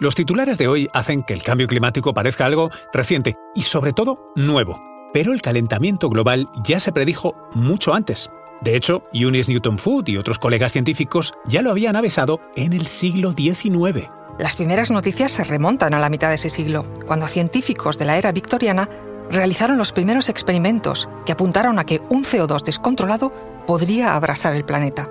Los titulares de hoy hacen que el cambio climático parezca algo reciente y sobre todo nuevo. Pero el calentamiento global ya se predijo mucho antes. De hecho, Eunice Newton Food y otros colegas científicos ya lo habían avisado en el siglo XIX. Las primeras noticias se remontan a la mitad de ese siglo, cuando científicos de la era victoriana realizaron los primeros experimentos que apuntaron a que un CO2 descontrolado podría abrasar el planeta.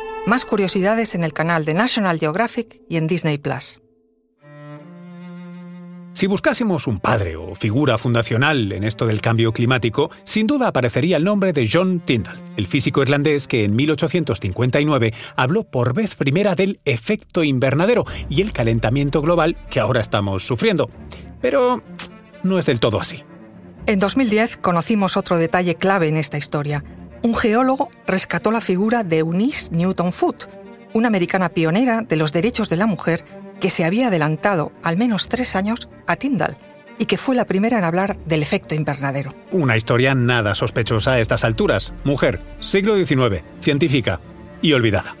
más curiosidades en el canal de National Geographic y en Disney Plus. Si buscásemos un padre o figura fundacional en esto del cambio climático, sin duda aparecería el nombre de John Tyndall, el físico irlandés que en 1859 habló por vez primera del efecto invernadero y el calentamiento global que ahora estamos sufriendo. Pero no es del todo así. En 2010 conocimos otro detalle clave en esta historia. Un geólogo rescató la figura de Eunice Newton Foot, una americana pionera de los derechos de la mujer que se había adelantado al menos tres años a Tyndall y que fue la primera en hablar del efecto invernadero. Una historia nada sospechosa a estas alturas. Mujer, siglo XIX, científica y olvidada.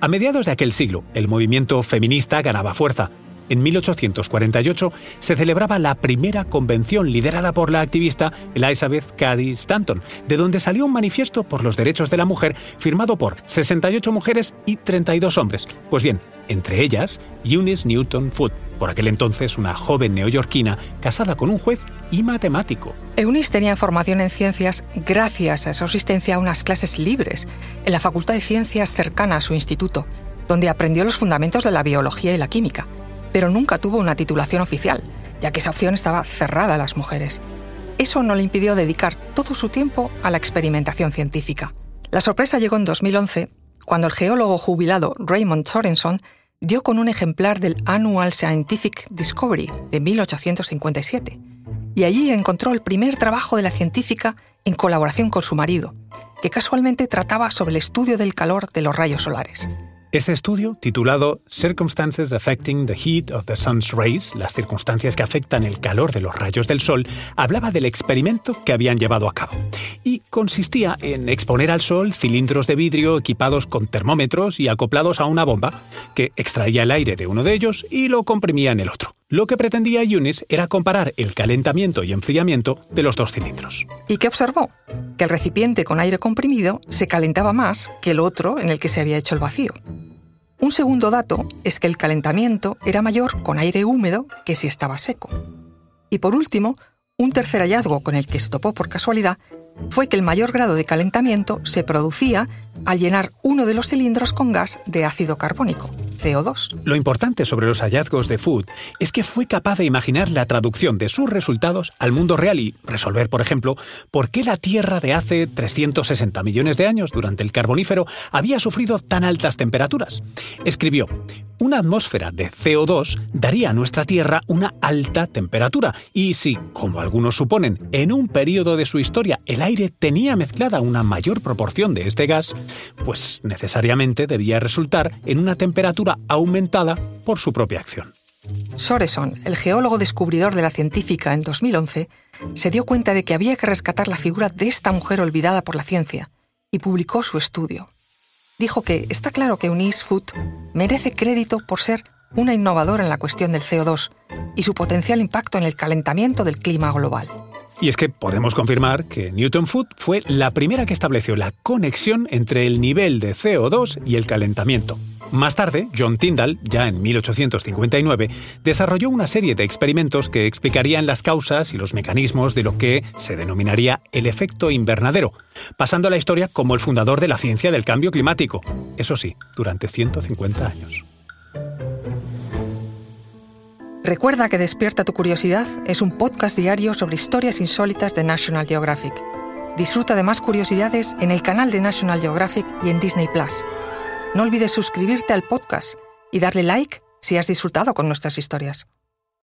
A mediados de aquel siglo, el movimiento feminista ganaba fuerza en 1848 se celebraba la primera convención liderada por la activista Elizabeth Cady Stanton, de donde salió un manifiesto por los derechos de la mujer firmado por 68 mujeres y 32 hombres. Pues bien, entre ellas, Eunice Newton Foot, por aquel entonces una joven neoyorquina casada con un juez y matemático. Eunice tenía formación en ciencias gracias a su asistencia a unas clases libres en la Facultad de Ciencias cercana a su instituto, donde aprendió los fundamentos de la biología y la química pero nunca tuvo una titulación oficial, ya que esa opción estaba cerrada a las mujeres. Eso no le impidió dedicar todo su tiempo a la experimentación científica. La sorpresa llegó en 2011, cuando el geólogo jubilado Raymond Sorenson dio con un ejemplar del Annual Scientific Discovery de 1857, y allí encontró el primer trabajo de la científica en colaboración con su marido, que casualmente trataba sobre el estudio del calor de los rayos solares. Este estudio, titulado Circumstances Affecting the Heat of the Sun's Rays, las circunstancias que afectan el calor de los rayos del Sol, hablaba del experimento que habían llevado a cabo. Consistía en exponer al Sol cilindros de vidrio equipados con termómetros y acoplados a una bomba, que extraía el aire de uno de ellos y lo comprimía en el otro. Lo que pretendía Yunis era comparar el calentamiento y enfriamiento de los dos cilindros. ¿Y qué observó? Que el recipiente con aire comprimido se calentaba más que el otro en el que se había hecho el vacío. Un segundo dato es que el calentamiento era mayor con aire húmedo que si estaba seco. Y por último, un tercer hallazgo con el que se topó por casualidad fue que el mayor grado de calentamiento se producía al llenar uno de los cilindros con gas de ácido carbónico, CO2. Lo importante sobre los hallazgos de Food es que fue capaz de imaginar la traducción de sus resultados al mundo real y resolver, por ejemplo, por qué la Tierra de hace 360 millones de años, durante el Carbonífero, había sufrido tan altas temperaturas. Escribió, una atmósfera de CO2 daría a nuestra Tierra una alta temperatura y si, como algunos suponen, en un periodo de su historia el aire tenía mezclada una mayor proporción de este gas, pues necesariamente debía resultar en una temperatura aumentada por su propia acción. Soreson, el geólogo descubridor de la científica en 2011, se dio cuenta de que había que rescatar la figura de esta mujer olvidada por la ciencia y publicó su estudio dijo que está claro que Eunice Foot merece crédito por ser una innovadora en la cuestión del CO2 y su potencial impacto en el calentamiento del clima global. Y es que podemos confirmar que Newton Foot fue la primera que estableció la conexión entre el nivel de CO2 y el calentamiento. Más tarde, John Tyndall, ya en 1859, desarrolló una serie de experimentos que explicarían las causas y los mecanismos de lo que se denominaría el efecto invernadero, pasando a la historia como el fundador de la ciencia del cambio climático, eso sí, durante 150 años. Recuerda que Despierta tu Curiosidad es un podcast diario sobre historias insólitas de National Geographic. Disfruta de más curiosidades en el canal de National Geographic y en Disney Plus. No olvides suscribirte al podcast y darle like si has disfrutado con nuestras historias.